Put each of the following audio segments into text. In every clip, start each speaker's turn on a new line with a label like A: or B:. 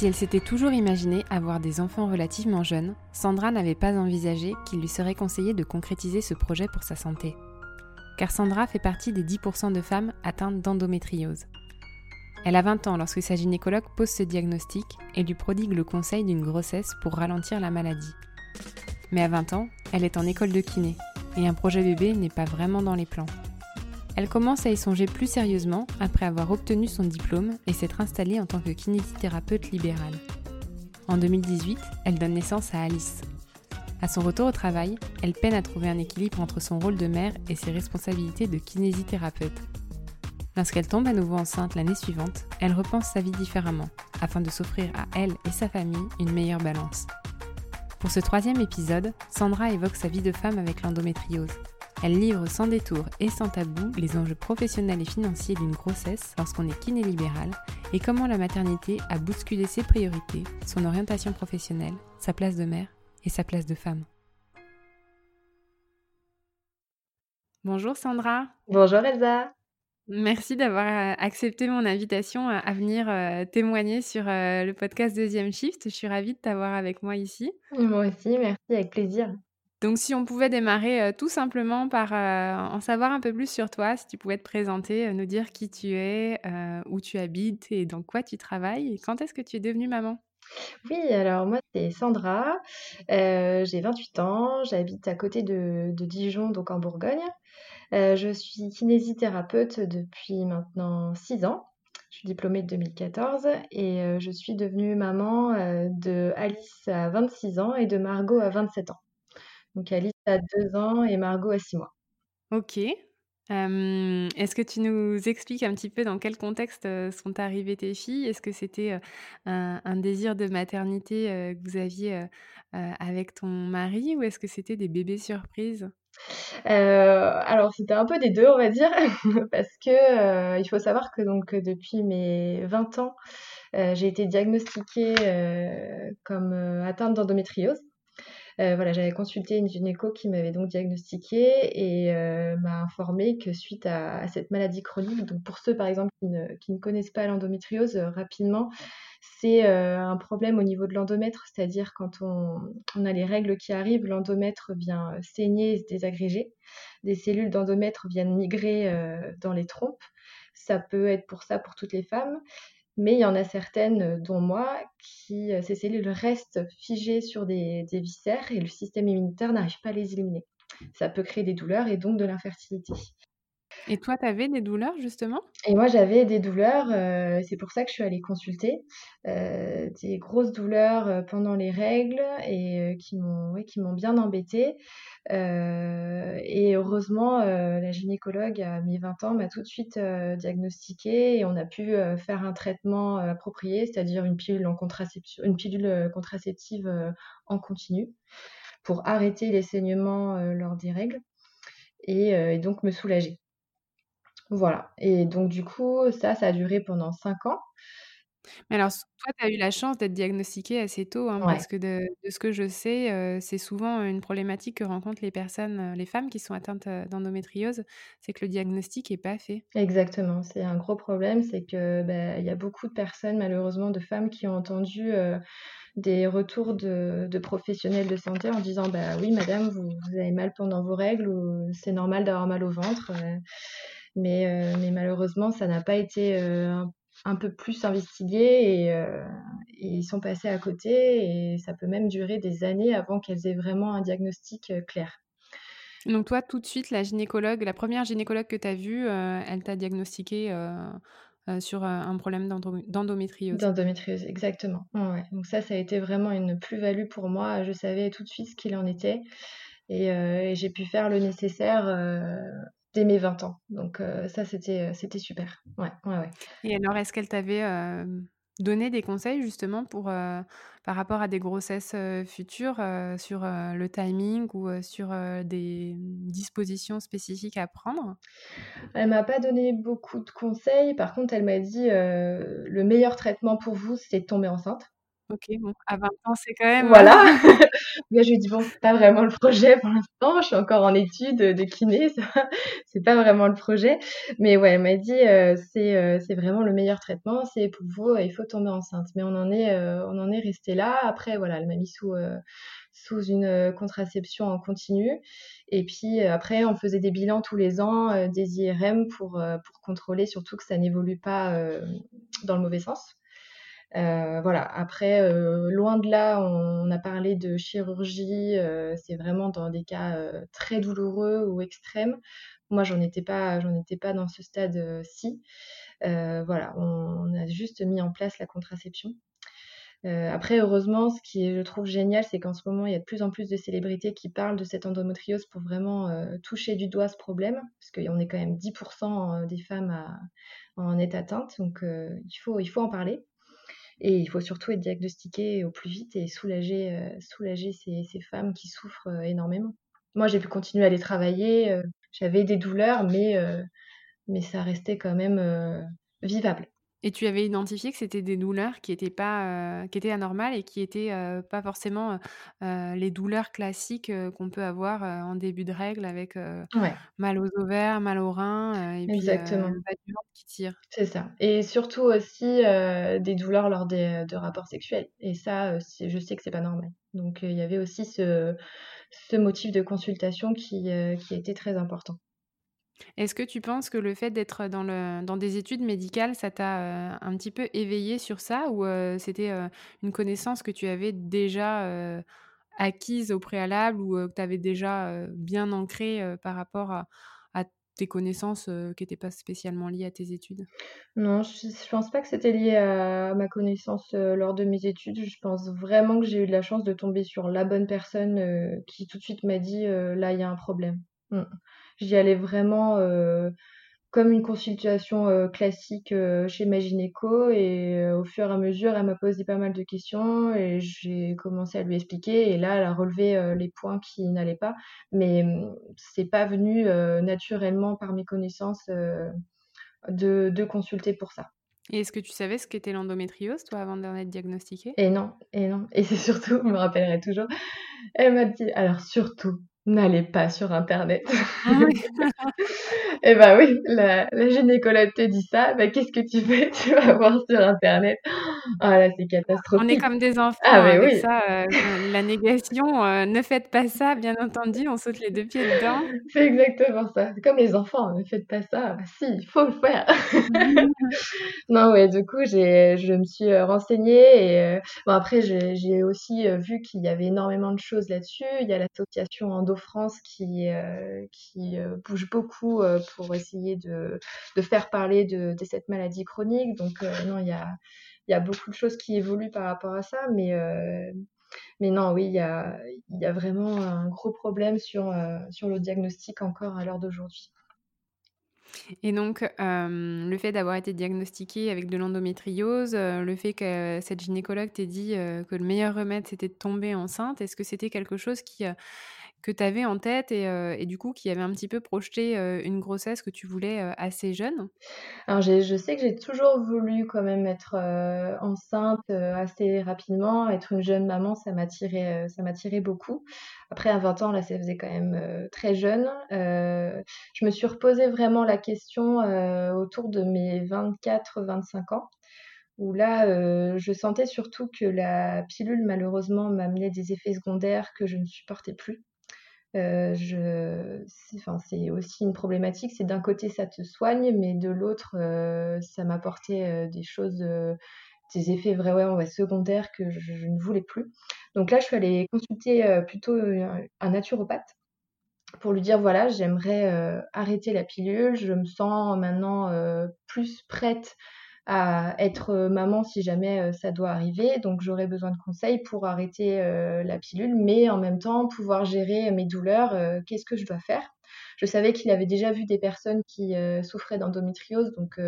A: Si elle s'était toujours imaginée avoir des enfants relativement jeunes, Sandra n'avait pas envisagé qu'il lui serait conseillé de concrétiser ce projet pour sa santé. Car Sandra fait partie des 10% de femmes atteintes d'endométriose. Elle a 20 ans lorsque sa gynécologue pose ce diagnostic et lui prodigue le conseil d'une grossesse pour ralentir la maladie. Mais à 20 ans, elle est en école de kiné et un projet bébé n'est pas vraiment dans les plans. Elle commence à y songer plus sérieusement après avoir obtenu son diplôme et s'être installée en tant que kinésithérapeute libérale. En 2018, elle donne naissance à Alice. À son retour au travail, elle peine à trouver un équilibre entre son rôle de mère et ses responsabilités de kinésithérapeute. Lorsqu'elle tombe à nouveau enceinte l'année suivante, elle repense sa vie différemment, afin de s'offrir à elle et sa famille une meilleure balance. Pour ce troisième épisode, Sandra évoque sa vie de femme avec l'endométriose. Elle livre sans détour et sans tabou les enjeux professionnels et financiers d'une grossesse lorsqu'on est kiné libéral et comment la maternité a bousculé ses priorités, son orientation professionnelle, sa place de mère et sa place de femme. Bonjour Sandra.
B: Bonjour Elsa.
A: Merci d'avoir euh, accepté mon invitation à venir euh, témoigner sur euh, le podcast Deuxième Shift. Je suis ravie de t'avoir avec moi ici.
B: Moi aussi, merci, avec plaisir.
A: Donc si on pouvait démarrer tout simplement par en savoir un peu plus sur toi, si tu pouvais te présenter, nous dire qui tu es, où tu habites et dans quoi tu travailles, et quand est-ce que tu es devenue maman?
B: Oui, alors moi c'est Sandra, j'ai 28 ans, j'habite à côté de, de, Dijon, donc en Bourgogne. Je suis kinésithérapeute depuis maintenant 6 ans. Je suis diplômée de 2014 et je suis devenue maman de Alice à 26 ans et de Margot à 27 ans. Donc Alice a deux ans et Margot a six mois.
A: Ok. Est-ce que tu nous expliques un petit peu dans quel contexte sont arrivées tes filles? Est-ce que c'était un, désir de maternité que vous aviez avec ton mari ou est-ce que c'était des bébés surprises?
B: Alors c'était un peu des deux on va dire parce que il faut savoir que donc depuis mes 20 ans j'ai été diagnostiquée comme atteinte d'endométriose euh, voilà, j'avais consulté une gynéco qui m'avait donc diagnostiqué et euh, m'a informé que suite à, cette maladie chronique, donc pour ceux par exemple qui ne, connaissent pas l'endométriose, euh, rapidement, c'est un problème au niveau de l'endomètre, c'est-à-dire quand on, a les règles qui arrivent, l'endomètre vient saigner et se désagréger. Des cellules d'endomètre viennent migrer dans les trompes. Ça peut être pour ça pour toutes les femmes. Mais il y en a certaines, euh, dont moi, qui euh, ces cellules restent figées sur des, des viscères et le système immunitaire n'arrive pas à les éliminer. Ça peut créer des douleurs et donc de l'infertilité.
A: Et toi, tu avais des douleurs justement?
B: Et moi, j'avais des douleurs, euh, c'est pour ça que je suis allée consulter, euh, des grosses douleurs euh, pendant les règles et qui m'ont bien embêtée. et heureusement, la gynécologue à mes 20 ans m'a tout de suite diagnostiquée et on a pu faire un traitement approprié, c'est-à-dire une pilule en une pilule contraceptive en continu pour arrêter les saignements lors des règles et donc me soulager. Voilà. Et donc, du coup, ça, ça a duré pendant 5 ans.
A: Mais alors, toi, tu as eu la chance d'être diagnostiquée assez tôt, hein, parce que de, ce que je sais, c'est souvent une problématique que rencontrent les personnes, les femmes qui sont atteintes d'endométriose, c'est que le diagnostic n'est pas fait.
B: Exactement, c'est un gros problème, c'est que bah, il y a beaucoup de personnes, malheureusement, de femmes qui ont entendu des retours de, professionnels de santé en disant bah oui, madame, vous, vous avez mal pendant vos règles ou c'est normal d'avoir mal au ventre. Euh, mais malheureusement, ça n'a pas été euh, un peu plus investigué et, ils sont passés à côté et ça peut même durer des années avant qu'elles aient vraiment un diagnostic clair.
A: Donc toi, tout de suite, la gynécologue, la première gynécologue que tu as vue, elle t'a diagnostiqué sur un problème d'endométriose.
B: D'endométriose, exactement. Donc ça, ça a été vraiment une plus-value pour moi. Je savais tout de suite ce qu'il en était et, j'ai pu faire le nécessaire dès mes 20 ans. Donc ça, c'était, c'était super. Ouais, ouais, ouais.
A: Et alors, est-ce qu'elle t'avait donné des conseils justement pour, par rapport à des grossesses futures sur le timing ou sur des dispositions spécifiques à prendre?
B: Elle m'a pas donné beaucoup de conseils. Par contre, elle m'a dit le meilleur traitement pour vous, c'est de tomber enceinte.
A: OK, bon, à 20 ans, c'est quand même,
B: Voilà. Mais je lui dis: «Bon, c'est pas vraiment le projet pour l'instant, je suis encore en études, de kiné, ça c'est pas vraiment le projet». Mais ouais, elle m'a dit: «C'est, c'est vraiment le meilleur traitement, c'est pour vous, il faut tomber enceinte». Mais on en est, on en est resté là. Après voilà, elle m'a mis sous, sous une, contraception en continu et puis, après on faisait des bilans tous les ans, des IRM pour, pour contrôler surtout que ça n'évolue pas, dans le mauvais sens. Euh, voilà. Après, euh, loin de là, on, a parlé de chirurgie. Euh, c'est vraiment dans des cas très douloureux ou extrêmes. Moi, j'en étais pas, étais pas dans ce stade-ci. voilà, on, a juste mis en place la contraception. après, heureusement, ce qui est, je trouve génial, c'est qu'en ce moment, il y a de plus en plus de célébrités qui parlent de cette endométriose pour vraiment toucher du doigt ce problème, parce qu'on est quand même 10% des femmes en être atteintes, donc il, faut, il faut en parler. Et il faut surtout être diagnostiqué au plus vite et soulager, euh, ces, femmes qui souffrent euh, énormément. Moi, j'ai pu continuer à aller travailler. Euh, j'avais des douleurs, mais ça restait quand même vivable.
A: Et tu avais identifié que c'était des douleurs qui étaient pas, qui étaient anormales et qui étaient pas forcément les douleurs classiques qu'on peut avoir en début de règle avec mal aux ovaires, mal aux reins et
B: Exactement. puis
A: qui tire.
B: C'est ça. Et surtout aussi des douleurs lors des, de rapports sexuels. Et ça, je sais que c'est pas normal. Donc il y avait aussi ce, ce motif de consultation qui, qui était très important.
A: Est-ce que tu penses que le fait d'être dans, dans des études médicales, ça t'a euh, un petit peu éveillé sur ça ou euh, c'était euh, une connaissance que tu avais déjà acquise au préalable ou que tu avais déjà bien ancrée par rapport à, tes connaissances qui n'étaient pas spécialement liées à tes études?
B: Non, je ne pense pas que c'était lié à ma connaissance lors de mes études. Je pense vraiment que j'ai eu de la chance de tomber sur la bonne personne qui tout de suite m'a dit là, il y a un problème. Mmh. J'y allais vraiment euh, comme une consultation euh, classique euh, chez ma gynéco et au fur et à mesure, elle m'a posé pas mal de questions et j'ai commencé à lui expliquer et là, elle a relevé les points qui n'allaient pas. Mais mmh, c'est pas venu naturellement par mes connaissances de, de consulter pour ça.
A: Et est-ce que tu savais ce qu'était l'endométriose, toi, avant d'en être diagnostiquée?
B: Et non, et non. Et c'est surtout, je me rappellerai toujours, elle m'a dit, alors surtout, N'allez pas sur internet. Ah et eh bah oui, la, la, gynécologue te dit ça, bah qu'est-ce que tu fais? Tu vas voir sur internet. Ah là, c'est catastrophique.
A: On est comme des enfants ah, avec ça, euh, la négation, euh, ne faites pas ça, bien entendu, on saute les deux pieds dedans.
B: C'est exactement ça. C'est comme les enfants, ne faites pas ça. Bah, si, il faut le faire. non, ouais, du coup, je me suis euh, renseignée et bon après, j'ai aussi vu qu'il y avait énormément de choses là-dessus. Il y a l'association Endo France qui, euh, qui euh, bouge beaucoup euh, pour essayer de, de faire parler de, cette maladie chronique. Donc, non, il y a, y a beaucoup de choses qui évoluent par rapport à ça, mais, mais non, oui, il y a, y a vraiment un gros problème sur, sur le diagnostic encore à l'heure d'aujourd'hui.
A: Et donc, le fait d'avoir été diagnostiqué avec de l'endométriose, le fait que cette gynécologue t'ait dit que le meilleur remède c'était de tomber enceinte, est-ce que c'était quelque chose qui, que tu avais en tête et, du coup qui avait un petit peu projeté une grossesse que tu voulais assez jeune?
B: Alors je sais que j'ai toujours voulu quand même être enceinte assez rapidement, être une jeune maman, ça m'attirait ça beaucoup. Après à 20 ans là ça faisait quand même très jeune. je me suis reposé vraiment la question autour de mes 24-25 ans où là, je sentais surtout que la pilule, malheureusement, m'amenait des effets secondaires que je ne supportais plus. Je, enfin, c'est aussi une problématique, c'est d'un côté ça te soigne, mais de l'autre ça m'apportait des choses, des effets vraiment secondaires que je, je, ne voulais plus. Donc là, je suis allée consulter plutôt un naturopathe pour lui dire voilà, j'aimerais euh, arrêter la pilule, je me sens maintenant euh, plus prête à être euh, maman si jamais ça doit arriver, donc j'aurais besoin de conseils pour arrêter la pilule, mais en même temps pouvoir gérer mes douleurs, qu'est-ce que je dois faire? Je savais qu'il avait déjà vu des personnes qui souffraient d'endométriose, donc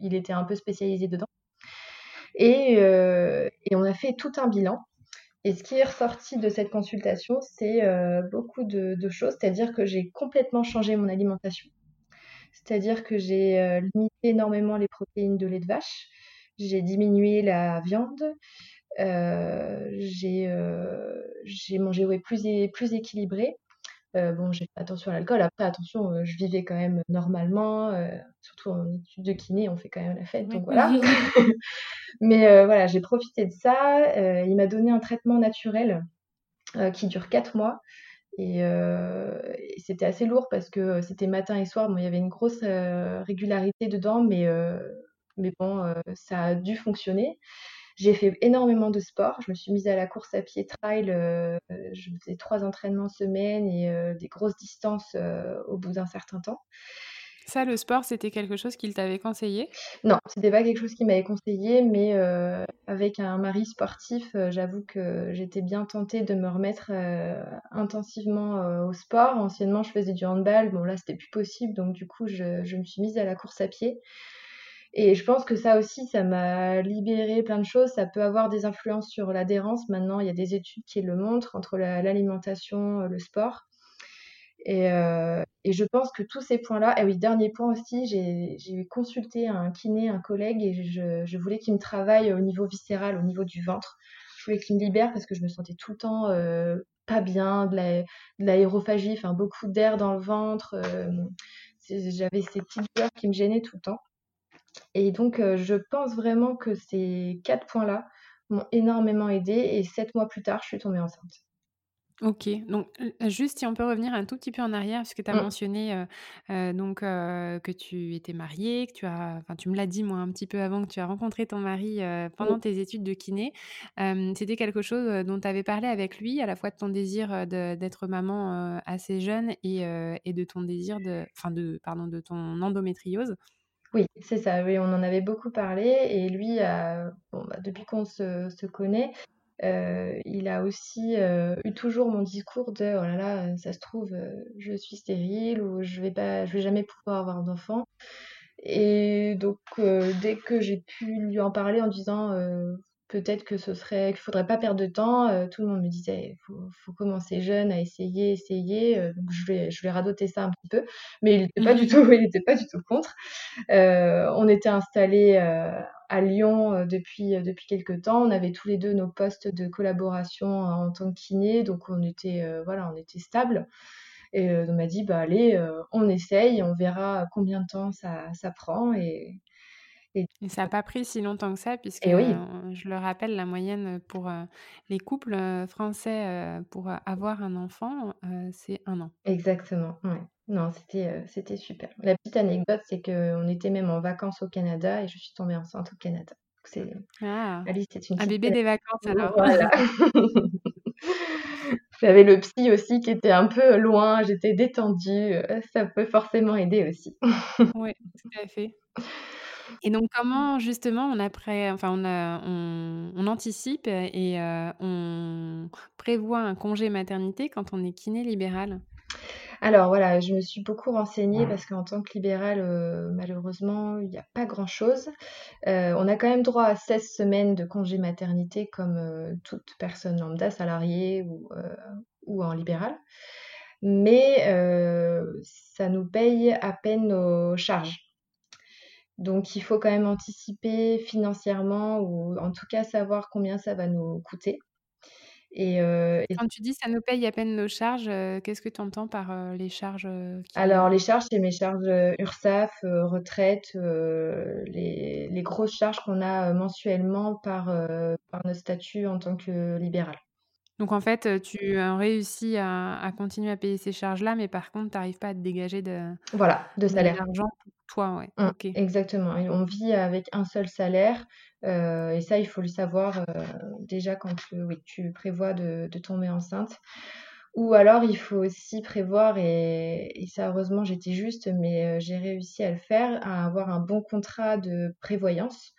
B: il était un peu spécialisé dedans. Et, on a fait tout un bilan. Et ce qui est ressorti de cette consultation, c'est euh, beaucoup de, choses, c'est-à-dire que j'ai complètement changé mon alimentation. C'est-à-dire que j'ai euh, limité énormément les protéines de lait de vache, j'ai diminué la viande, euh, j'ai mangé ouais, plus, plus équilibré. bon, j'ai fait attention à l'alcool. Après, attention, je vivais quand même normalement. surtout en études de kiné, on fait quand même la fête. Donc voilà. Mais euh, voilà, j'ai profité de ça. Euh, il m'a donné un traitement naturel euh, qui dure 4 mois. Et, c'était assez lourd parce que c'était matin et soir. Il y avait une grosse régularité dedans, mais, mais bon, ça a dû fonctionner. J'ai fait énormément de sport. Je me suis mise à la course à pied trail. je faisais trois entraînements semaine et des grosses distances au bout d'un certain temps.
A: Ça, le sport, c'était quelque chose qu'il t'avait conseillé?
B: Non, c'était pas quelque chose qu'il m'avait conseillé, mais euh, avec un mari sportif, euh, j'avoue que j'étais bien tentée de me remettre euh, intensivement au sport. Anciennement, je faisais du handball, bon là, c'était plus possible, donc du coup, je, me suis mise à la course à pied. Et je pense que ça aussi, ça m'a libéré plein de choses. Ça peut avoir des influences sur l'adhérence. Maintenant, il y a des études qui le montrent entre l'alimentation, le sport. Euh, et, je pense que tous ces points-là, et oui, dernier point aussi, j'ai consulté un kiné, un collègue, et je, voulais qu'il me travaille au niveau viscéral, au niveau du ventre. Je voulais qu'il me libère parce que je me sentais tout le temps euh, pas bien, de l'aérophagie, enfin beaucoup d'air dans le ventre. Euh, j'avais ces petites douleurs qui me gênaient tout le temps. Et donc, je pense vraiment que ces quatre points-là m'ont énormément aidé. Et sept mois plus tard, je suis tombée enceinte.
A: OK, donc juste si on peut revenir un tout petit peu en arrière, puisque tu as mmh. mentionné, donc que tu étais mariée, que tu as enfin tu me l'as dit moi un petit peu avant, que tu as rencontré ton mari, pendant tes études de kiné. c'était quelque chose, dont tu avais parlé avec lui, à la fois de ton désir, d'être maman, assez jeune et et de ton désir de enfin de pardon, de ton endométriose?
B: Oui, c'est ça, oui, on en avait beaucoup parlé et lui bon, bah, depuis qu'on se se connaît, euh, il a aussi euh, eu toujours mon discours de oh là là, ça se trouve, euh, je suis stérile ou je vais pas, je vais jamais pouvoir avoir d'enfant. Et donc, dès que j'ai pu lui en parler en disant peut-être que ce serait, qu'il faudrait pas perdre de temps, tout le monde me disait faut, faut commencer jeune à essayer, essayer. donc, je vais, je vais radoter ça un petit peu, mais il n'était pas du tout, il était pas du tout contre. on était installés à Lyon euh, depuis, euh, depuis quelques temps. On avait tous les deux nos postes de collaboration en tant que kiné, donc on était, euh, voilà, on était stable. Et on m'a dit, bah allez, on essaye, on verra combien de temps ça, ça prend. Et,
A: et... ça n'a pas pris si longtemps que ça, puisque je le rappelle, la moyenne pour les couples français pour avoir un enfant, c'est un an.
B: Exactement, ouais. Non, c'était c'était super. La petite anecdote, c'est qu'on était même en vacances au Canada et je suis tombée enceinte au Canada. C'est
A: ah, Alice, une un bébé des vacances alors.
B: Voilà. J'avais le psy aussi qui était un peu loin, j'étais détendue, ça peut forcément aider aussi.
A: Oui, tout à fait. Et donc comment justement on après, enfin on, a, on, on anticipe et euh, on prévoit un congé maternité quand on est kiné libéral?
B: Alors voilà, je me suis beaucoup renseignée parce qu'en tant que libérale, euh, malheureusement, il n'y a pas grand-chose. Euh, on a quand même droit à 16 semaines de congé maternité comme euh, toute personne lambda, salariée ou, ou en libéral. Mais ça nous paye à peine nos charges. Donc il faut quand même anticiper financièrement ou en tout cas savoir combien ça va nous coûter.
A: Euh, et, Quand tu dis ça nous paye à peine nos charges, euh, qu'est-ce que tu entends par euh, les charges
B: Alors, les charges, c'est mes charges URSAF, retraite, les, les, grosses charges qu'on a mensuellement par, par notre statut en tant que libéral.
A: Donc en fait, tu as réussi à à continuer à payer ces charges-là, mais par contre, tu arrives pas à te dégager de
B: Voilà, de salaire.
A: d'argent pour toi, ouais.
B: Mmh, exactement et on vit avec un seul salaire, heu et ça, il faut le savoir, heu, déjà quand, oui, tu prévois de de tomber enceinte ou alors il faut aussi prévoir et et ça heureusement j'étais juste, mais heu, j'ai réussi à le faire, à avoir un bon contrat de prévoyance.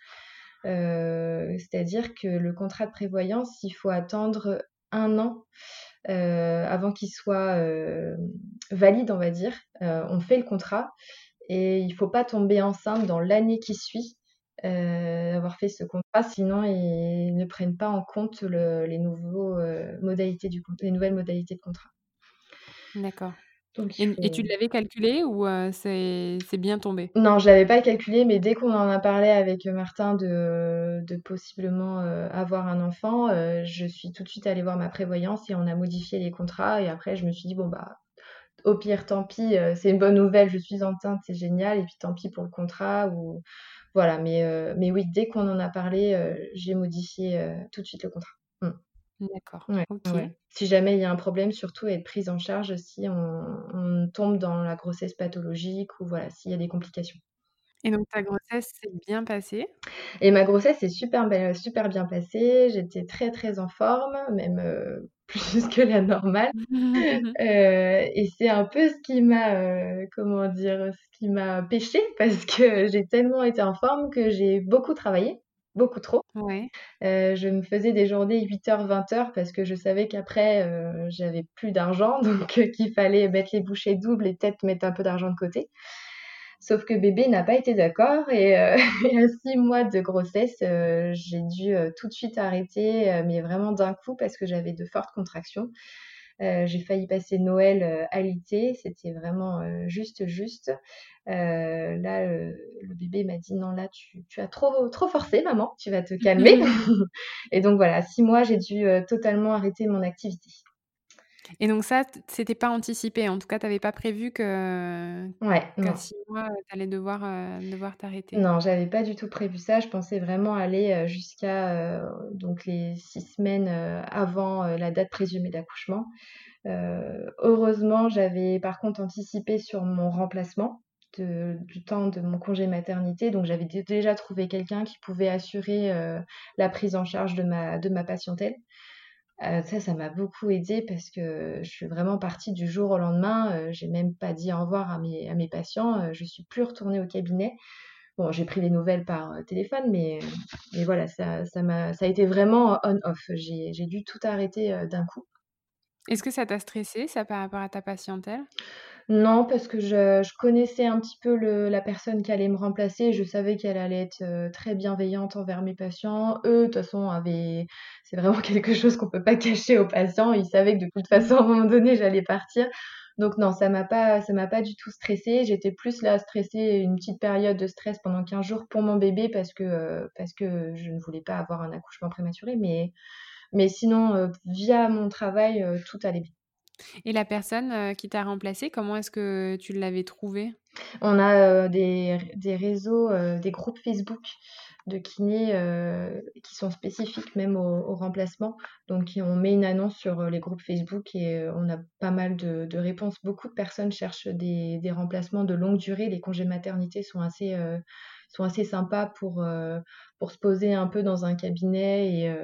B: C'est-à-dire que le contrat de prévoyance, il faut attendre 1 an, avant qu'il soit, valide, on va dire. On fait le contrat et il faut pas tomber enceinte dans l'année qui suit, heu, avoir fait ce contrat, sinon ils ne prennent pas en compte le les nouveaux, heu, modalités du con les nouvelles modalités de contrat.
A: D'accord
B: Donc
A: et et tu l'avais calculé ou heu, c'est bien tombé?
B: Non, je l'avais pas calculé, mais dès qu'on en a parlé avec, Martin de de possiblement, heu, avoir un enfant, je suis tout de suite allée voir ma prévoyance et on a modifié les contrats et après je me suis dit: «Bon, bah, au pire, tant pis, heu, c'est une bonne nouvelle, je suis enceinte, c'est génial et puis tant pis pour le contrat» ou voilà, mais heu, mais oui, dès qu'on en a parlé, heu, j'ai modifié, tout de suite le contrat. Mmh.
A: D'accord,
B: Ouais, ouais.
A: OK.
B: Si jamais il y a un problème, surtout être prise en charge si on on tombe dans la grossesse pathologique ou voilà, s'il y a des complications.
A: Et donc ta grossesse s'est bien passée?
B: Et ma grossesse s'est super bien passée. J'étais très, très en forme, même, plus que la normale. Heu et c'est un peu ce qui m'a, heu, comment dire? Ce qui m'a pêchée parce que j'ai tellement été en forme que j'ai beaucoup travaillé, beaucoup trop.
A: Ouais.
B: Heu, je me faisais des journées 8:00-20:00 parce que je savais qu'après, j'avais plus d'argent donc qu'il fallait mettre les bouchées doubles et peut-être mettre un peu d'argent de côté. Sauf que bébé n'a pas été d'accord et à 6 mois de grossesse, heu, j'ai dû, heu, tout de suite arrêter, mais vraiment d'un coup parce que j'avais de fortes contractions. J'ai failli passer Noël, heu, alitée, c'était vraiment, juste, juste. Là, le bébé m'a dit: «Non, là, tu tu as trop trop forcé maman, tu vas te calmer» et donc voilà, 6 mois, j'ai dû, totalement arrêter mon activité.
A: Et donc ça, c'était pas anticipé? En tout cas, tu avais pas prévu que
B: Ouais,
A: qu'à. 6 mois, heu, tu allais devoir, heu, devoir t'arrêter?
B: Non, j'avais pas du tout prévu ça. Je pensais vraiment aller, heu, jusqu'à, donc les 6 semaines, avant, la date présumée d'accouchement. Heu, heureusement, j'avais par contre anticipé sur mon remplacement de du temps de mon congé maternité, donc j'avais dé déjà trouvé quelqu'un qui pouvait assurer, la prise en charge de ma de ma patientèle. Heu, ça, ça m'a beaucoup aidée parce que je suis vraiment partie du jour au lendemain, heu, j'ai même pas dit au revoir à mes à mes patients, heu, je suis plus retournée au cabinet. Bon, j'ai pris des nouvelles par, heu, téléphone, mais mais voilà, ça ça m'a ça a été vraiment on off. J'ai dû tout arrêter, heu, d'un coup.
A: Est-ce que ça t'a stressée ça, par rapport à ta patientèle?
B: Non, parce que je je connaissais un petit peu le la personne qui allait me remplacer. Je savais qu'elle allait être, très bienveillante envers mes patients. Eux, de toute façon, avaient c'est vraiment quelque chose qu'on peut pas cacher aux patients. Ils savaient que de toute façon, à un moment donné, j'allais partir. Donc non, ça m'a pas ça m'a pas du tout stressée. J'étais plus là, stressée, une petite période de stress pendant 15 jours pour mon bébé parce que, parce que je ne voulais pas avoir un accouchement prématuré. Mais mais sinon, heu, via mon travail, heu, tout allait bien.
A: Et la personne, heu, qui t'a remplacée, comment est-ce que tu l'avais trouvée?
B: On a, des des réseaux, des groupes Facebook de kinés, qui sont spécifiques même au au remplacement. Donc on met une annonce sur, les groupes Facebook et on a pas mal de de réponses. Beaucoup de personnes cherchent des des remplacements de longue durée. Les congés maternité sont assez, sont assez sympas pour, pour se poser un peu dans un cabinet et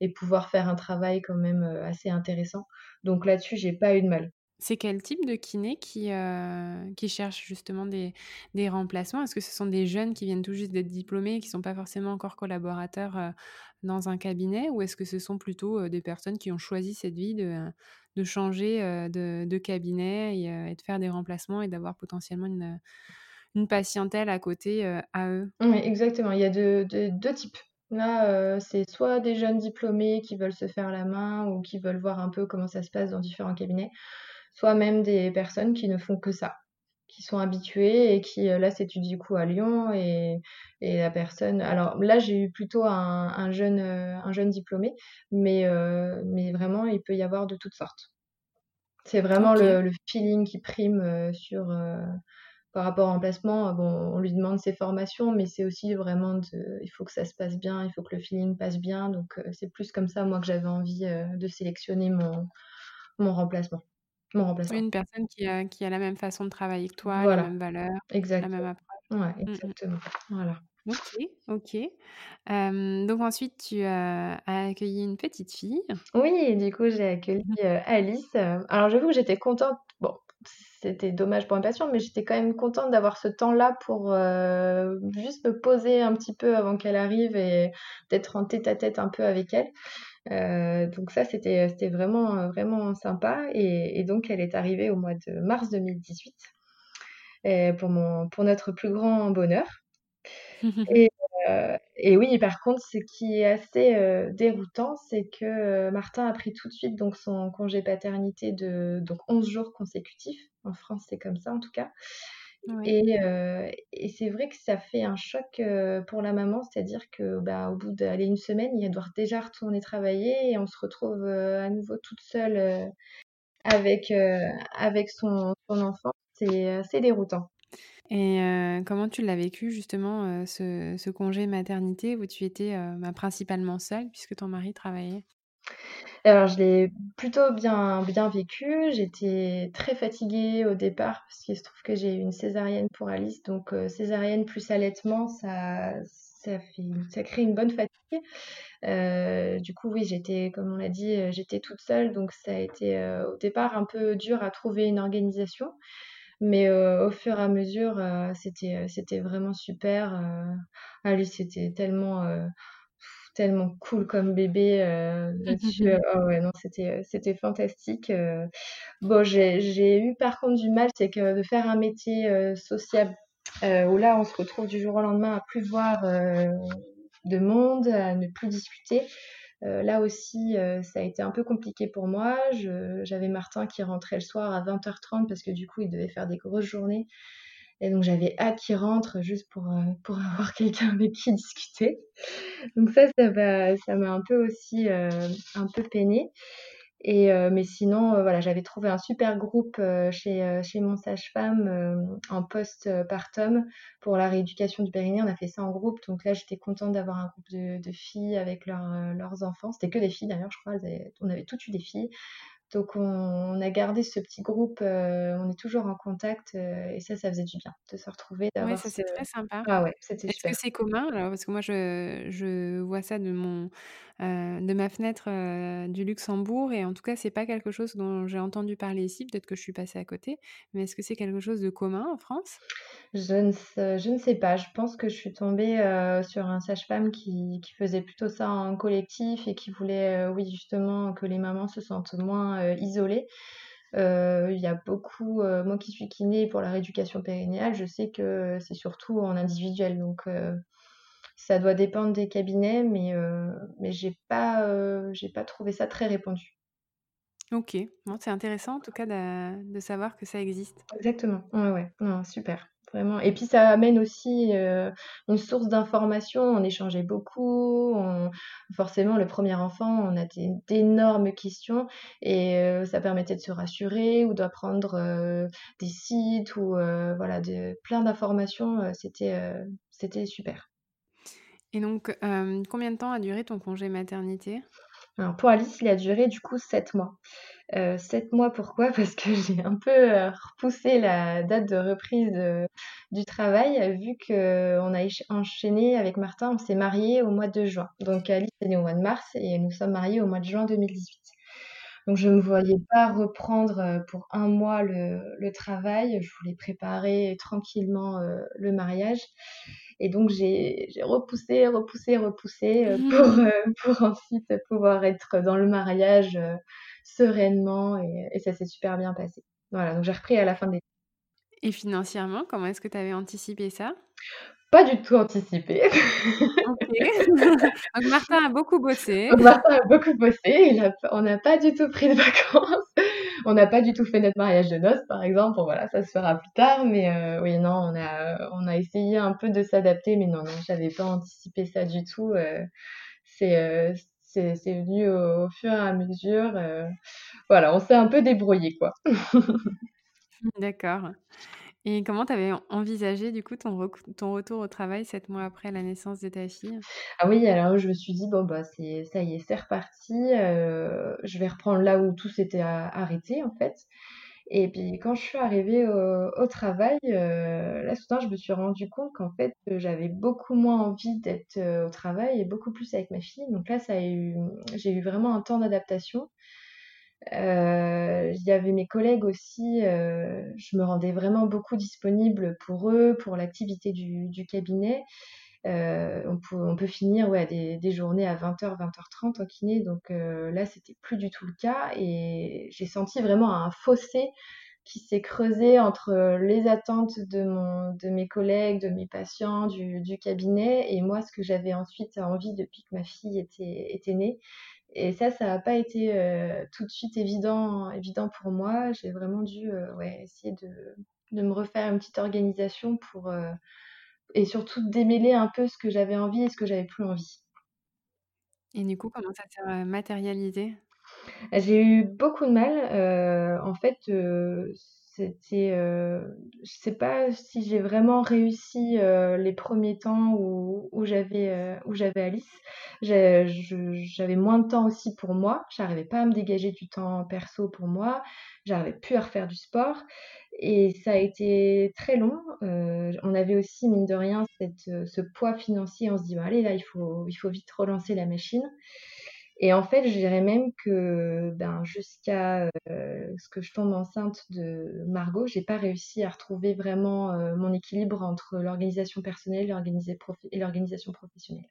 B: et pouvoir faire un travail quand même, heu, assez intéressant. Donc là-dessus, j'ai pas eu de mal.
A: C'est quel type de kiné qui, heu, qui cherche justement des des remplaçants? Est-ce que ce sont des jeunes qui viennent tout juste d'être diplômés et qui sont pas forcément encore collaborateurs, heu, dans un cabinet? Ou est-ce que ce sont plutôt, des personnes qui ont choisi cette vie de de changer, de de cabinet et de faire des remplacements et d'avoir potentiellement une, une patientèle à côté, à eux?
B: Oui, exactement. Il y a de de 2 types. Là, heu, c'est soit des jeunes diplômés qui veulent se faire la main ou qui veulent voir un peu comment ça se passe dans différents cabinets, soit même des personnes qui ne font que ça, qui sont habituées et qui, heu, là s'étudient du coup à Lyon et et la personne alors là, j'ai eu plutôt un un jeune, heu, un jeune diplômé, mais mais vraiment il peut y avoir de toutes sortes. C'est vraiment le le feeling qui prime, sur, par rapport au remplacement, bon, on lui demande ses formations, mais c'est aussi vraiment de, il faut que ça se passe bien, il faut que le feeling passe bien. Donc, c'est plus comme ça, moi, que j'avais envie de sélectionner mon, mon remplacement. Mon remplaçant.
A: Une personne qui a, qui a la même façon de travailler que toi, la même valeur, la même approche.
B: Ouais, mmh exactement. Voilà.
A: Ok, ok. donc ensuite, tu as accueilli une petite fille.
B: Oui, du coup, j'ai accueilli Alice. Alors, j'avoue que j'étais contente. Bon, c'était dommage pour un patient, mais j'étais quand même contente d'avoir ce temps-là pour juste me poser un petit peu avant qu'elle arrive et d'être en tête à tête un peu avec elle. donc ça, c'était vraiment vraiment sympa. Et, et, donc, elle est arrivée au mois de mars 2018 pour mon pour notre plus grand bonheur. Et, et, oui, par contre, ce qui est assez déroutant, c'est que Martin a pris tout de suite donc son congé paternité de donc 11 jours consécutifs. En France, c'est comme ça en tout cas. Et, et c'est vrai que ça fait un choc pour la maman, c'est-à-dire que bah, au bout d'aller une semaine, il doit déjà retourner travailler et on se retrouve à nouveau toute seule avec, avec son, son enfant. C'est assez déroutant.
A: Et comment tu l'as vécu justement ce, congé maternité où tu étais bah, principalement seule puisque ton mari travaillait?
B: Alors je l'ai plutôt bien, bien vécu. J'étais très fatiguée au départ parce qu'il se trouve que j'ai eu une césarienne pour Alice. Donc césarienne plus allaitement, ça, ça, fait, ça crée une bonne fatigue. du coup, oui, j'étais, comme on l'a dit, j'étais toute seule, donc ça a été au départ un peu dur à trouver une organisation. Mais au fur et à mesure, c'était, c'était vraiment super. Alice, c'était tellement, tellement cool comme bébé là-dessus. oh ouais, non, c'était, c'était fantastique. bon, j'ai, j'ai eu par contre du mal, c'est que de faire un métier sociable où là, on se retrouve du jour au lendemain à plus voir de monde, à ne plus discuter. Euh, là aussi, euh, ça a été un peu compliqué pour moi. J'avais Martin qui rentrait le soir à 20h30 parce que du coup, il devait faire des grosses journées. Et donc, j'avais hâte qu'il rentre juste pour, euh, pour avoir quelqu'un avec qui discuter. Donc ça, ça m'a un peu aussi un peu peiné. Et, mais sinon, voilà, j'avais trouvé un super groupe chez, chez mon sage-femme en post-partum pour la rééducation du périnée. On a fait ça en groupe. Donc là, j'étais contente d'avoir un groupe de, filles avec leurs enfants. C'était que des filles d'ailleurs, je crois. on avait toutes eu des filles. Donc on, a gardé ce petit groupe, on est toujours en contact et ça, ça faisait du bien de se retrouver.
A: Oui, ça c'est très sympa.
B: Ah ouais, c'était
A: Est-ce que c'est commun? Alors Parce que moi je, je vois ça de mon de ma fenêtre du Luxembourg et en tout cas c'est pas quelque chose dont j'ai entendu parler ici. Peut-être que je suis passée à côté, mais est-ce que c'est quelque chose de commun en France?
B: Je ne sais, je ne sais pas. Je pense que je suis tombée sur un sage-femme qui, qui faisait plutôt ça en collectif et qui voulait, oui justement, que les mamans se sentent moins euh, isolé euh, il y a beaucoup, euh, moi qui suis kiné pour la rééducation périnéale, je sais que c'est surtout en individuel. Donc ça doit dépendre des cabinets, mais, mais j'ai pas, j'ai pas trouvé ça très répandu.
A: Ok, bon, c'est intéressant en tout cas de, de, savoir que ça existe.
B: Exactement, ouais, ouais, non, super. Vraiment. Et puis ça amène aussi euh, une source d'information. On échangeait beaucoup. Forcément, le premier enfant, on a d'énormes questions et euh, ça permettait de se rassurer ou d'apprendre euh, des sites ou voilà, de, plein d'informations. C'était c'était super.
A: Et donc, combien de temps a duré ton congé maternité?
B: Alors, pour Alice, il a duré du coup sept mois. Euh, sept mois, pourquoi? Parce que j'ai un peu euh, repoussé la date de reprise euh, du travail, vu qu'on a enchaîné avec Martin, on s'est mariés au mois de juin. Donc Alice est née au mois de mars et nous sommes mariés au mois de juin 2018. Donc je ne voyais pas reprendre pour un mois le, travail. Je voulais préparer tranquillement le mariage. Et donc j'ai repoussé, repoussé, repoussé pour, pour ensuite pouvoir être dans le mariage sereinement et, ça s'est super bien passé. Voilà, donc j'ai repris à la fin de l'été.
A: Et financièrement, comment est-ce que tu avais anticipé ça?
B: Pas du tout anticipé.
A: donc Martin a beaucoup bossé.
B: Martin a beaucoup bossé. on n'a pas du tout pris de vacances. On n'a pas du tout fait notre mariage de noces, par exemple. Voilà, ça se fera plus tard. Mais euh, oui, non, on a, on a essayé un peu de s'adapter. Mais non, non, j'avais pas anticipé ça du tout. Euh, c'est, euh, c'est venu au, fur et à mesure. Euh, voilà, on s'est un peu débrouillé, quoi.
A: D'accord. Et comment tu avais envisagé du coup ton, retour au travail sept mois après la naissance de ta fille?
B: Ah oui, alors je me suis dit, bon, bah, ça y est, c'est reparti. je vais reprendre là où tout s'était arrêté en fait. Et puis quand je suis arrivée au, travail, là soudain je me suis rendu compte qu'en fait j'avais beaucoup moins envie d'être au travail et beaucoup plus avec ma fille. Donc là ça a eu, j'ai eu vraiment un temps d'adaptation. Il y avait mes collègues aussi, je me rendais vraiment beaucoup disponible pour eux, pour l'activité du, cabinet. Euh, on, peut, finir ouais, des, journées à 20h, 20h30 en kiné. Donc euh, là, c'était plus du tout le cas. Et j'ai senti vraiment un fossé qui s'est creusé entre les attentes de, mes collègues, de mes patients, du, cabinet, et moi, ce que j'avais ensuite envie depuis que ma fille était née. Et ça, ça n'a pas été euh, tout de suite évident, évident pour moi. J'ai vraiment dû ouais, essayer de, de, me refaire une petite organisation pour et surtout démêler un peu ce que j'avais envie et ce que j'avais plus envie.
A: Et du coup, comment ça s'est matérialisé?
B: J'ai eu beaucoup de mal. en fait, c'était, je sais pas si j'ai vraiment réussi les premiers temps où, où j'avais où j'avais Alice. J'avais moins de temps aussi pour moi. J'arrivais pas à me dégager du temps perso pour moi. J'arrivais plus à refaire du sport. Et ça a été très long. Euh, on avait aussi, mine de rien, cette, euh, ce poids financier. On se dit, allez, là, il faut, il faut vite relancer la machine. Et en fait, je dirais même que ben, jusqu'à euh, ce que je tombe enceinte de Margot, j'ai pas réussi à retrouver vraiment mon équilibre entre l'organisation personnelle et l'organisation professionnelle.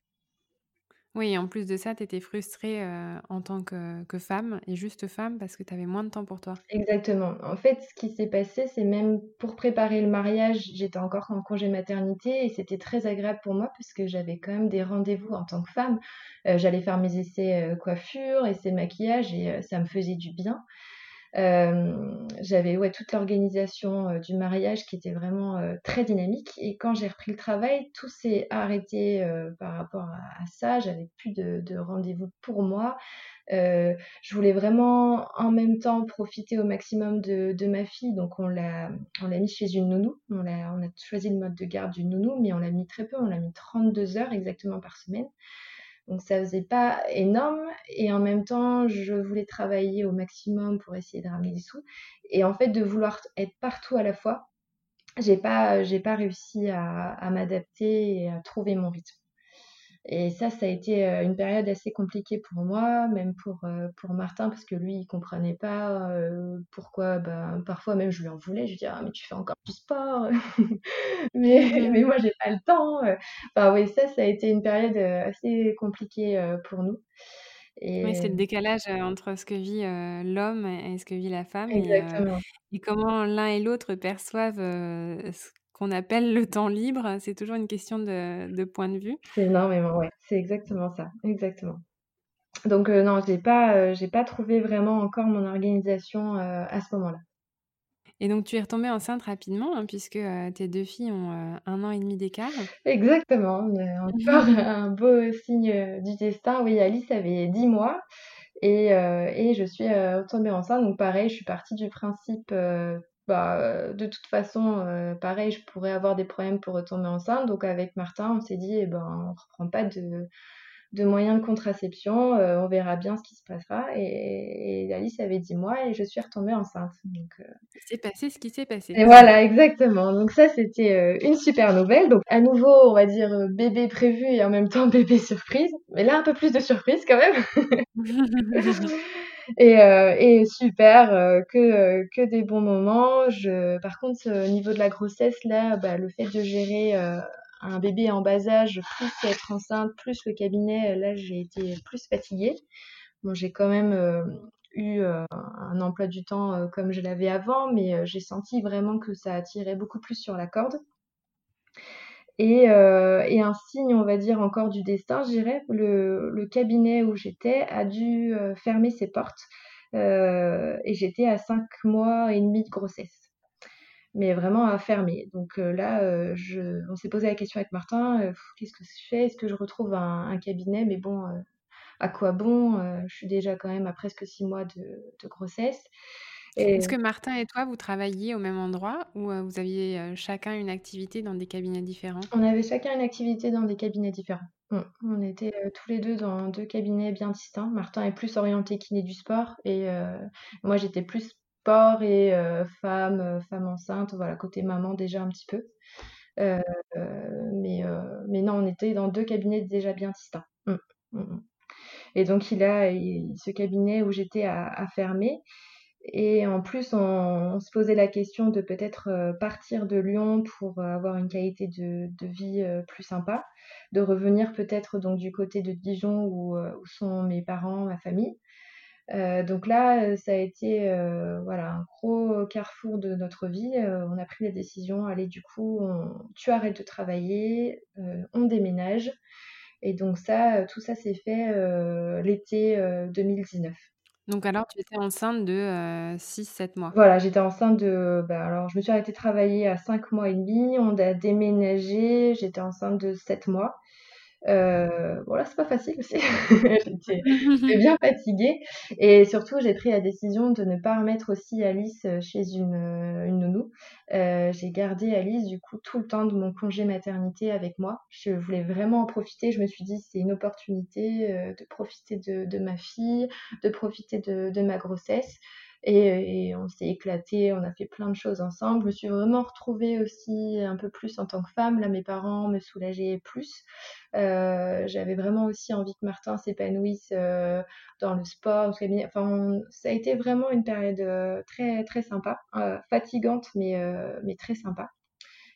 A: Oui, en plus de ça, tu étais frustrée en tant que, femme et juste femme parce que tu avais moins de temps pour toi.
B: Exactement. En fait, ce qui s'est passé, c'est même pour préparer le mariage, j'étais encore en congé maternité et c'était très agréable pour moi parce que j'avais quand même des rendez-vous en tant que femme. J'allais faire mes essais coiffure, essais maquillage et ça me faisait du bien. Euh, j'avais ouais, toute l'organisation euh, du mariage qui était vraiment euh, très dynamique. Et quand j'ai repris le travail, tout s'est arrêté par rapport à, ça. J'avais plus de, de rendez-vous pour moi. je voulais vraiment en même temps profiter au maximum de, ma fille. Donc on l'a, on l'a mis chez une nounou. On a, on a choisi le mode de garde du nounou, mais on l'a mis très peu. On l'a mis 32 heures exactement par semaine. Donc ça faisait pas énorme et en même temps je voulais travailler au maximum pour essayer de ramener des sous et en fait de vouloir être partout à la fois, j'ai pas pas réussi à m'adapter et à trouver mon rythme. Et ça, ça a été euh, une période assez compliquée pour moi, même pour, euh, pour Martin, parce que lui, il comprenait pas euh, pourquoi, ben, parfois même je lui en voulais, je lui disais, ah, mais tu fais encore du sport, mais, mais moi, j'ai pas le temps. Enfin, oui, ça, ça a été une période assez compliquée pour nous.
A: Oui, c'est le décalage entre ce que vit l'homme et ce que vit la femme.
B: Exactement.
A: Et, et comment l'un et l'autre perçoivent ce qu'on appelle le temps libre. C'est toujours une question de, point de vue.
B: C'est énormément, ouais. C'est exactement ça. Exactement. Donc non, j'ai pas, j'ai pas trouvé vraiment encore mon organisation à ce moment-là.
A: Et donc tu es retombée enceinte rapidement, hein, puisque tes deux filles ont un an et demi d'écart.
B: Exactement, encore un beau signe du destin. Oui, Alice avait dix mois et, et je suis retombée enceinte. Donc pareil, je suis partie du principe bah, euh, de toute façon, euh, pareil, je pourrais avoir des problèmes pour retomber enceinte. Donc avec Martin, on s'est dit, eh ben, on reprend pas de, de moyens de contraception, euh, on verra bien ce qui se passera. Et, Alice avait 10 mois et je suis retombée enceinte. Donc,
A: C'est passé ce qui s'est passé.
B: Et voilà, exactement. Donc ça, c'était une super nouvelle. Donc à nouveau, on va dire bébé prévu et en même temps bébé surprise. Mais là, un peu plus de surprise quand même. et, euh, et super, euh, que, euh, que des bons moments. Je, par contre, au niveau de la grossesse, là, bah, le fait de gérer un bébé en bas âge, plus être enceinte, plus le cabinet, là, j'ai été plus fatiguée. Bon, j'ai quand même eu un emploi du temps comme je l'avais avant, mais j'ai senti vraiment que ça attirait beaucoup plus sur la corde. Et, euh, et, un signe, on va dire, encore du destin, je dirais, le, cabinet où j'étais a dû euh, fermer ses portes. Euh, et j'étais à 5 mois et demi de grossesse. Mais vraiment à fermer. Donc là, on s'est posé la question avec Martin, qu'est-ce que je fais? Est-ce que je retrouve un, cabinet? Mais bon, à quoi bon? Je suis déjà quand même à presque 6 mois de grossesse.
A: Est-ce que Martin et toi, vous travailliez au même endroit ou vous aviez chacun une activité dans des cabinets différents?
B: On avait chacun une activité dans des cabinets différents. Mmh. On était tous les deux dans deux cabinets bien distincts. Martin est plus orienté kiné du sport et moi j'étais plus sport et femme, femme enceinte, voilà, côté maman déjà un petit peu. mais, mais non, on était dans deux cabinets déjà bien distincts. Mmh. Mmh, et donc il a ce cabinet où j'étais à, fermer. Et en plus, on, se posait la question de peut-être euh, partir de Lyon pour avoir une qualité de, vie euh, plus sympa, de revenir peut-être donc du côté de Dijon où, euh, sont mes parents, ma famille. donc là, ça a été voilà un gros carrefour de notre vie. on a pris la décision, allez du coup, tu arrêtes de travailler, on déménage. Et donc ça, tout ça s'est fait l'été 2019.
A: Donc alors, tu étais enceinte de 6-7 mois.
B: Voilà, j'étais enceinte de... Bah, alors, je me suis arrêtée de travailler à 5 mois et demi. On a déménagé. J'étais enceinte de 7 mois. Euh, bon là c'est pas facile aussi, j'étais bien fatiguée et surtout j'ai pris la décision de ne pas remettre aussi Alice euh, chez une, euh, une nounou. Euh, j'ai gardé Alice du coup tout le temps de mon congé maternité avec moi. Je voulais vraiment en profiter, je me suis dit c'est une opportunité de profiter de, ma fille, de profiter de ma grossesse. Et, on s'est éclaté, on a fait plein de choses ensemble. Je me suis vraiment retrouvée aussi un peu plus en tant que femme. Là, mes parents me soulageaient plus. Euh, j'avais vraiment aussi envie que Martin s'épanouisse euh, dans le sport. Enfin, ça a été vraiment une période euh, très, très sympa, fatigante, mais, mais très sympa.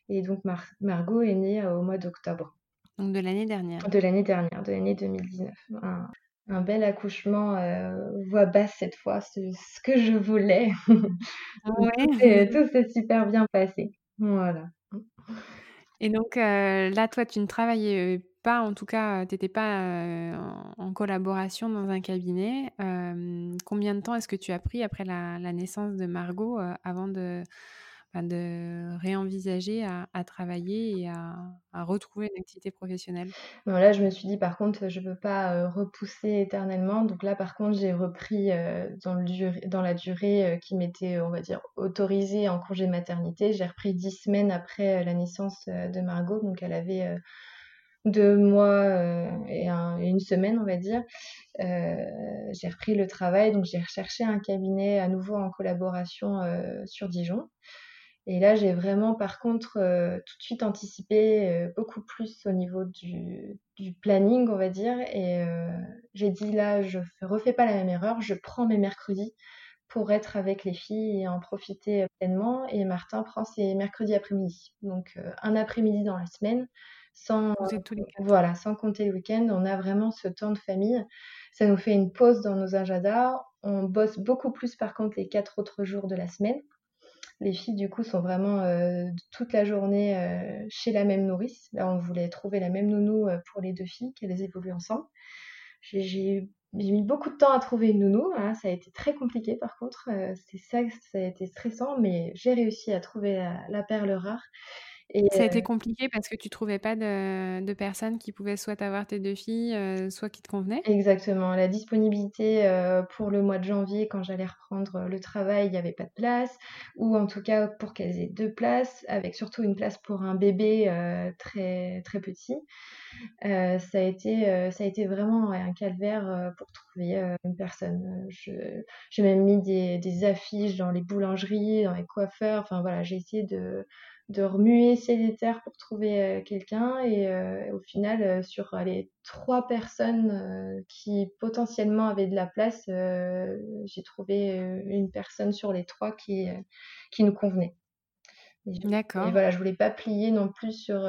B: Et donc, Margot est née au mois d'octobre.
A: Donc de l'année dernière.
B: De l'année dernière, de l'année 2019 un bel accouchement euh, voix basse cette fois, ce, que je voulais. tout s'est super bien passé. Voilà.
A: Et donc euh, là, toi, tu ne travaillais pas, en tout cas, tu n'étais pas en, collaboration dans un cabinet. combien de temps est-ce que tu as pris après la naissance de Margot avant de de réenvisager à, travailler et à, retrouver une activité professionnelle
B: Là, je me suis dit, par contre, je ne veux pas repousser éternellement. Donc là, par contre, j'ai repris dans, la durée qui m'était, on va dire, autorisée en congé maternité. J'ai repris dix semaines après la naissance de Margot. Donc elle avait deux mois et, une semaine, on va dire. j'ai repris le travail, donc j'ai recherché un cabinet à nouveau en collaboration sur Dijon. Et là, j'ai vraiment, par contre, euh, tout de suite anticipé euh, beaucoup plus au niveau du, planning, on va dire. Et euh, j'ai dit, là, je ne refais pas la même erreur, je prends mes mercredis pour être avec les filles et en profiter pleinement. Et Martin prend ses mercredis après-midi. Donc, un après-midi dans la semaine, sans, voilà, sans compter le week-end. On a vraiment ce temps de famille. Ça nous fait une pause dans nos agendas. On bosse beaucoup plus, par contre, les quatre autres jours de la semaine. Les filles, du coup, sont vraiment euh, toute la journée euh, chez la même nourrice. On voulait trouver la même nounou euh, pour les deux filles, qu'elles évoluent ensemble. J'ai mis beaucoup de temps à trouver une nounou. Hein. Ça a été très compliqué, par contre. c'est ça, ça a été stressant, mais j'ai réussi à trouver la perle rare
A: ça a été compliqué parce que tu trouvais pas de, personnes qui pouvaient soit avoir tes deux filles, soit qui te convenaient?
B: Exactement. La disponibilité pour le mois de janvier, quand j'allais reprendre le travail, il n'y avait pas de place. Ou en tout cas pour qu'elles aient deux places, avec surtout une place pour un bébé très, très petit. ça, a été, ça a été vraiment un calvaire pour trouver une personne. j'ai même mis des, des affiches dans les boulangeries, dans les coiffeurs. Enfin voilà, j'ai essayé de de remuer ciel et terre pour trouver euh, quelqu'un. Et euh, au final, euh, sur les trois personnes qui potentiellement avaient de la place, j'ai trouvé une personne sur les trois qui, qui nous convenait.
A: D'accord.
B: Et voilà, je voulais pas plier non plus sur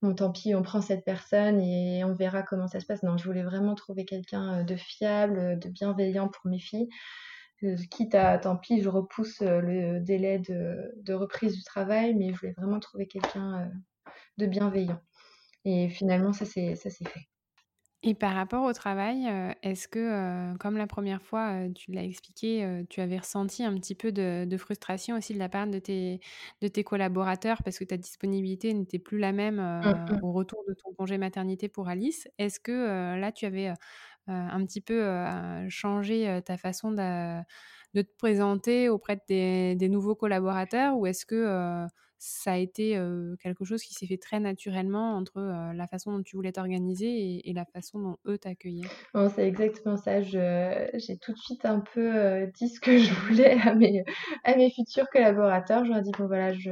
B: mon tant pis, on prend cette personne et on verra comment ça se passe. Non, je voulais vraiment trouver quelqu'un de fiable, de bienveillant pour mes filles quitte à, tant pis, je repousse euh, le délai de, reprise du travail, mais je voulais vraiment trouver quelqu'un euh, de bienveillant. Et finalement, ça s'est fait.
A: Et par rapport au travail, euh, est-ce que, comme la première fois, tu l'as expliqué, tu avais ressenti un petit peu de, frustration aussi de la part de tes, de tes collaborateurs parce que ta disponibilité n'était plus la même mmh, mmh. au retour de ton congé maternité pour Alice? Est-ce que là, tu avais un petit peu changé ta façon de te présenter auprès des, des nouveaux collaborateurs ou est-ce que ça a été quelque chose qui s'est fait très naturellement entre la façon dont tu voulais t'organiser et, la façon dont eux t'accueillaient?
B: C'est exactement ça. J'ai tout de suite un peu dit ce que je voulais à mes, à mes futurs collaborateurs. Je leur ai dit, bon voilà, je,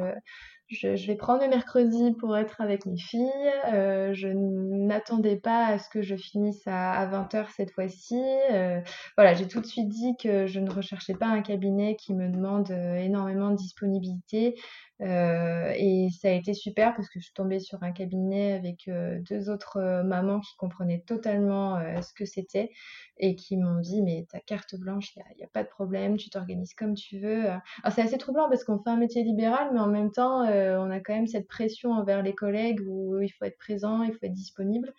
B: je, vais prendre le mercredi pour être avec mes filles. Euh, je n'attendais pas à ce que je finisse à, 20h cette fois-ci. Euh, voilà, j'ai tout de suite dit que je ne recherchais pas un cabinet qui me demande euh, énormément de disponibilité. et ça a été super parce que je suis tombée sur un cabinet avec deux autres mamans qui comprenaient totalement ce que c'était et qui m'ont dit mais ta carte blanche, il n'y a, pas de problème, tu t'organises comme tu veux. Alors c'est assez troublant parce qu'on fait un métier libéral, mais en même temps, euh, on a quand même cette pression envers les collègues où il faut être présent, il faut être disponible.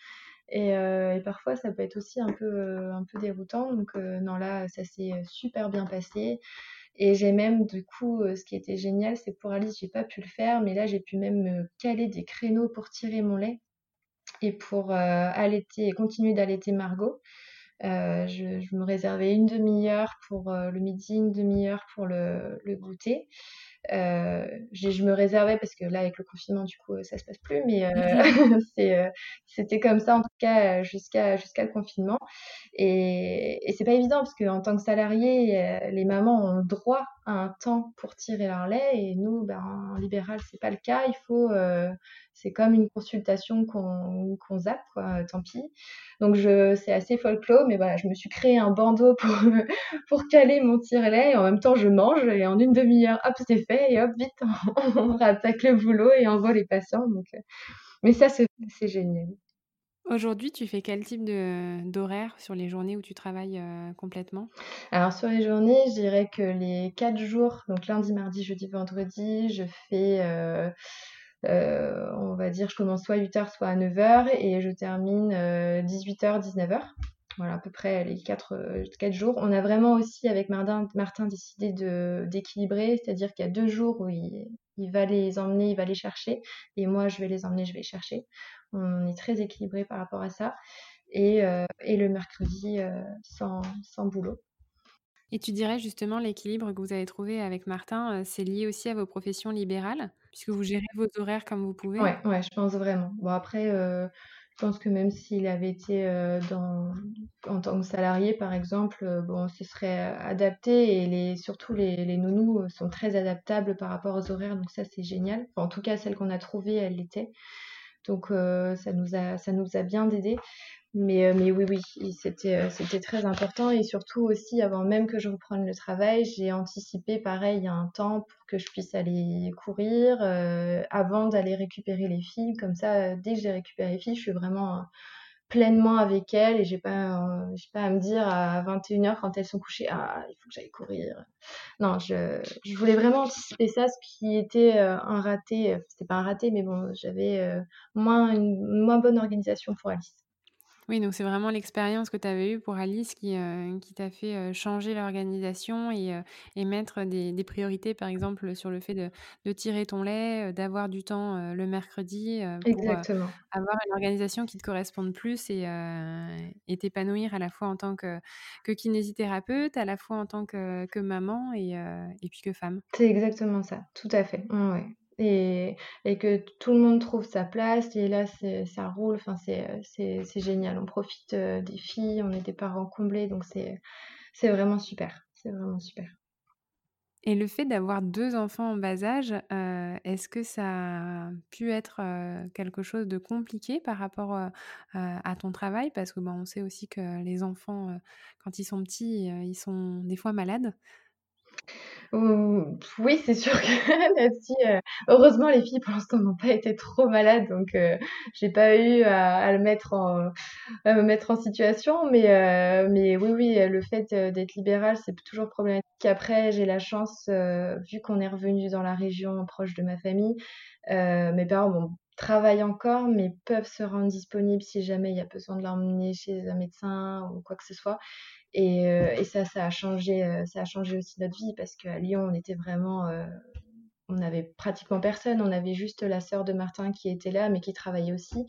B: Et, euh, parfois, ça peut être aussi un peu, euh, déroutant. Donc non, là, ça s'est super bien passé. Et j'ai même, du coup, ce qui était génial, c'est pour Alice, j'ai pas pu le faire, mais là, j'ai pu même me caler des créneaux pour tirer mon lait et pour allaiter, continuer d'allaiter Margot. Euh, je, me réservais une demi-heure pour euh, le midi, une demi-heure pour le goûter. Euh, je me réservais parce que là, avec le confinement, du coup, ça se passe plus, mais c'était comme ça en tout cas jusqu'à jusqu'à le confinement. Et, et c'est pas évident parce qu'en tant que salarié, les mamans ont le droit un temps pour tirer leur lait et nous, ben, en libéral, c'est pas le cas. Il faut c'est comme une consultation qu'on qu zappe, quoi, tant pis. Donc c'est assez folklore, mais voilà, je me suis créé un bandeau pour, caler mon tire-lait et en même temps je mange et en une demi-heure, hop, c'est fait et hop, vite, on, rattaque le boulot et on voit les patients. Donc, euh, mais ça, c'est génial.
A: Aujourd'hui, tu fais quel type d'horaire sur les journées où tu travailles euh, complètement?
B: Alors sur les journées, je dirais que les quatre jours, donc lundi, mardi, jeudi, vendredi, je fais euh, euh, on va dire, je commence soit à 8h, soit à 9h et je termine 18h, euh, 19h. Voilà, à peu près les 4, euh, jours. On a vraiment aussi, avec Martin, Martin décidé d'équilibrer, c'est-à-dire qu'il y a deux jours où il, va les emmener, il va les chercher, et moi, je vais les emmener, je vais les chercher. On est très équilibré par rapport à ça. Et, le mercredi, sans, sans boulot.
A: Et tu dirais justement l'équilibre que vous avez trouvé avec Martin, c'est lié aussi à vos professions libérales puisque vous gérez vos horaires comme vous pouvez?
B: Ouais, ouais, je pense vraiment. Bon, après, euh, je pense que même s'il avait été euh, dans, en tant que salarié, par exemple, euh, bon, ce serait adapté et les, surtout les, les nounous sont très adaptables par rapport aux horaires, donc ça, c'est génial. en tout cas, celle qu'on a trouvée, elle l'était. Donc, ça, nous a, ça nous a bien aidé. Mais, euh, mais oui, oui, c'était, euh, c'était très important. Et surtout aussi, avant même que je reprenne le travail, j'ai anticipé, pareil, un temps pour que je puisse aller courir euh, avant d'aller récupérer les filles. Comme ça, dès que j'ai récupéré les filles, je suis vraiment pleinement avec elles et j'ai pas, j'ai pas à me dire à 21h quand elles sont couchées, ah, il faut que j'aille courir. Non, je, je voulais vraiment anticiper ça, ce qui était un raté. C'était pas un raté, mais bon, j'avais moins une moins bonne organisation pour Alice.
A: Oui, donc c'est vraiment l'expérience que tu avais eue pour Alice qui, euh, qui t'a fait euh, changer l'organisation et, euh, et mettre des, des priorités, par exemple, sur le fait de, de tirer ton lait, d'avoir du temps le mercredi pour avoir une organisation qui te corresponde plus et et t'épanouir à la fois en tant que, que kinésithérapeute, à la fois en tant que, que maman et, et puis que femme.
B: C'est exactement ça, tout à fait. Ouais et, que tout le monde trouve sa place. Et là, ça roule. Enfin, c'est génial. On profite euh, des filles, on est des parents comblés. Donc, c'est vraiment super. C'est vraiment super.
A: Et le fait d'avoir deux enfants en bas âge, euh, est-ce que ça a pu être euh, quelque chose de compliqué par rapport à ton travail? Parce que bah, on sait aussi que les enfants, quand ils sont petits, ils sont des fois malades.
B: Oui, c'est sûr que euh, heureusement, les filles pour l'instant n'ont pas été trop malades, donc euh, j'ai pas eu à, le mettre en, me mettre en situation. Mais, euh, oui, oui, le fait d'être libérale, c'est toujours problématique. Après, j'ai la chance, vu qu'on est revenu dans la région proche de ma famille, mes parents travaillent encore, mais peuvent se rendre disponibles si jamais il y a besoin de l'emmener chez un médecin ou quoi que ce soit. Et, euh, et, ça, ça a changé, euh, ça a changé aussi notre vie parce qu'à Lyon, on était vraiment, euh, on n'avait pratiquement personne. On avait juste la sœur de Martin qui était là, mais qui travaillait aussi.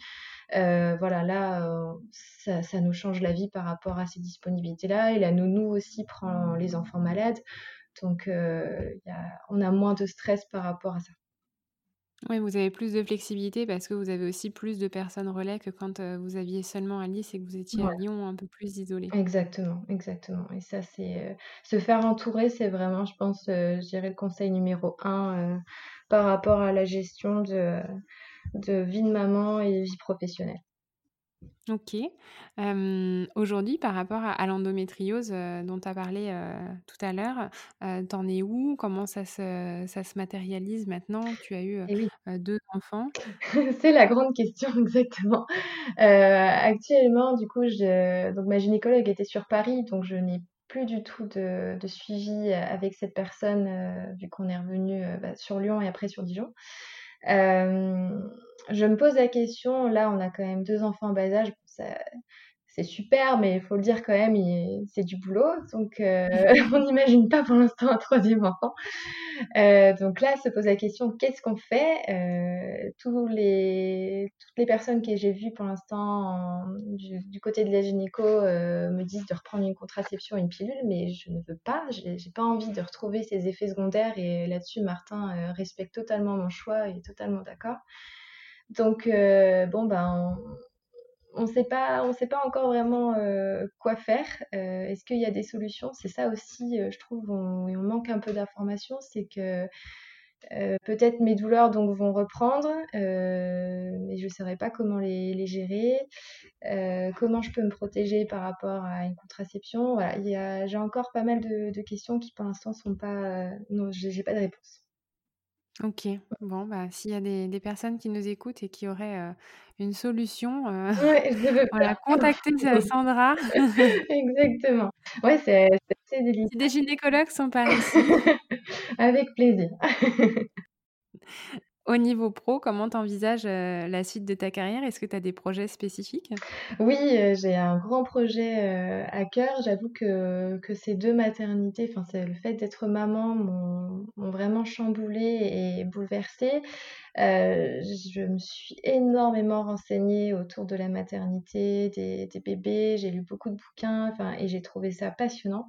B: voilà, là, ça, nous change la vie par rapport à ces disponibilités-là. Et la nounou aussi prend les enfants malades. Donc, on a moins de stress par rapport à ça.
A: Oui, vous avez plus de flexibilité parce que vous avez aussi plus de personnes relais que quand euh, vous aviez seulement Alice et que vous étiez à Lyon un peu plus isolé.
B: Exactement, exactement. Et ça, c'est euh, se faire entourer, c'est vraiment, je pense, euh, je dirais le conseil numéro un par rapport à la gestion de, de vie de maman et vie professionnelle.
A: OK. aujourd'hui, par rapport à l'endométriose, dont tu as parlé, tout à l'heure, tu en es où? Comment ça se ça se matérialise maintenant? Tu as eu,
B: oui.
A: deux enfants?
B: C'est la grande question, exactement. actuellement, du coup, je donc ma gynécologue était sur Paris, donc je n'ai plus du tout de de suivi, avec cette personne, vu qu'on est revenu bah, sur Lyon et après sur Dijon. Je me pose la question, là, on a quand même deux enfants en bas âge, c'est super, mais il faut le dire quand même, c'est du boulot. Donc, euh, on n'imagine pas pour l'instant un troisième enfant. Euh, donc là, se pose la question qu'est-ce qu'on fait euh, Toutes les personnes que j'ai vues pour l'instant du, côté de la gynéco me disent de reprendre une contraception une pilule, mais je ne veux pas. J'ai pas envie de retrouver ces effets secondaires. Et là-dessus, Martin respecte totalement mon choix et est totalement d'accord. Donc, bon, ben, on ne sait pas, on sait pas encore vraiment euh, quoi faire. Euh, est-ce qu'il y a des solutions? C'est ça aussi, euh, je trouve, on, on manque un peu d'informations. C'est que peut-être mes douleurs donc vont reprendre, mais je ne saurais pas comment les, gérer. comment je peux me protéger par rapport à une contraception? Voilà, j'ai encore pas mal de, de, questions qui pour l'instant sont pas, non, j'ai pas de réponse.
A: OK. Bon, bah, s'il y a des personnes qui nous écoutent et qui auraient, une solution, euh, voilà, contactez Sandra.
B: Exactement. Ouais, c'est assez délicat.
A: Si des gynécologues sont par ici.
B: Avec plaisir.
A: Au niveau pro, comment tu envisages la suite de ta carrière? Est-ce que tu as des projets spécifiques?
B: Oui, j'ai un grand projet à cœur. J'avoue que, ces deux maternités, enfin, le fait d'être maman m'ont vraiment chamboulée et bouleversée. je me suis énormément renseignée autour de la maternité, des, des bébés. J'ai lu beaucoup de bouquins, et j'ai trouvé ça passionnant.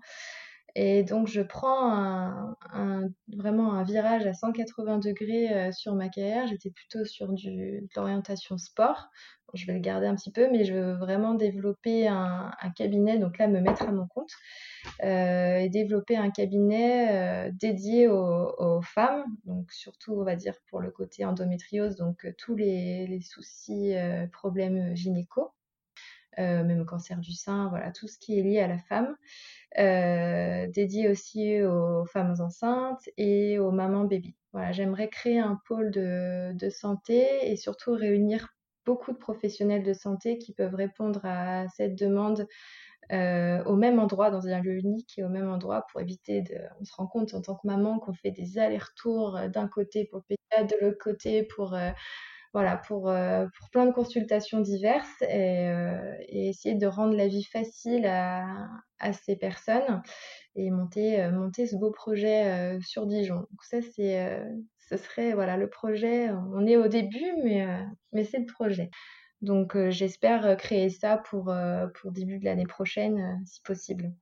B: Et donc, je prends un, vraiment un virage à 180 degrés euh, sur ma carrière. J'étais plutôt sur du, de l'orientation sport. je vais le garder un petit peu, mais je veux vraiment développer un, cabinet, donc là, me mettre à mon compte, euh, et développer un cabinet euh, dédié aux, femmes, donc surtout, on va dire, pour le côté endométriose, donc tous les, les soucis, problèmes gynéco. Même cancer du sein, voilà, tout ce qui est lié à la femme. Euh, dédié aussi aux femmes enceintes et aux mamans bébés. Voilà, j'aimerais créer un pôle de, santé et surtout réunir beaucoup de professionnels de santé qui peuvent répondre à cette demande euh, au même endroit, dans un lieu unique et au même endroit pour éviter de. On se rend compte en tant que maman qu'on fait des allers-retours d'un côté pour le pédiatre, de l'autre côté pour. Voilà, pour, euh, pour plein de consultations diverses et, euh, et, essayer de rendre la vie facile à, à ces personnes et monter, euh, monter ce beau projet sur Dijon. Donc ça, c'est, ce serait voilà, le projet. On est au début, mais, mais c'est le projet. Donc j'espère créer ça pour, pour début de l'année prochaine, si possible.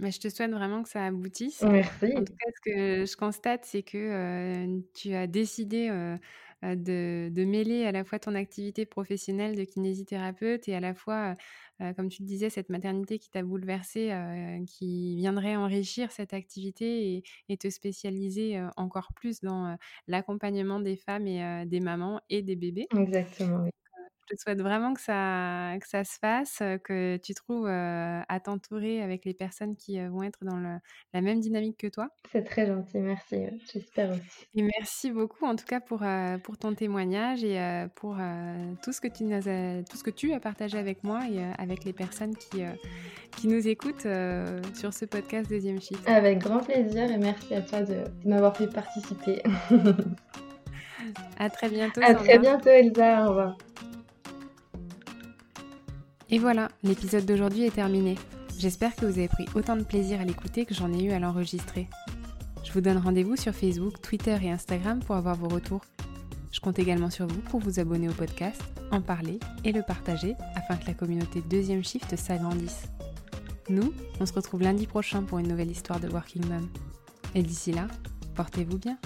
A: Mais je te souhaite vraiment que ça aboutisse.
B: Merci.
A: En tout cas, ce que je constate, c'est que tu as décidé de, de, mêler à la fois ton activité professionnelle de kinésithérapeute et à la fois, comme tu le disais, cette maternité qui t'a bouleversée, qui viendrait enrichir cette activité et, et te spécialiser encore plus dans l'accompagnement des femmes et des mamans et des bébés.
B: Exactement, oui.
A: Je te souhaite vraiment que ça, que ça se fasse, que tu trouves à t'entourer avec les personnes qui vont être dans la même dynamique que toi.
B: C'est très gentil, merci. J'espère aussi.
A: Et merci beaucoup en tout cas pour, pour ton témoignage et pour tout, ce que tu nous as, tout ce que tu as partagé avec moi et avec les personnes qui, qui nous écoutent sur ce podcast Deuxième Shift.
B: Avec grand plaisir et merci à toi de, m'avoir fait participer.
A: à très bientôt.
B: À très bientôt Elsa, au revoir.
A: Et voilà, l'épisode d'aujourd'hui est terminé. J'espère que vous avez pris autant de plaisir à l'écouter que j'en ai eu à l'enregistrer. Je vous donne rendez-vous sur Facebook, Twitter et Instagram pour avoir vos retours. Je compte également sur vous pour vous abonner au podcast, en parler et le partager afin que la communauté Deuxième Shift s'agrandisse. Nous, on se retrouve lundi prochain pour une nouvelle histoire de Working Mom. Et d'ici là, portez-vous bien.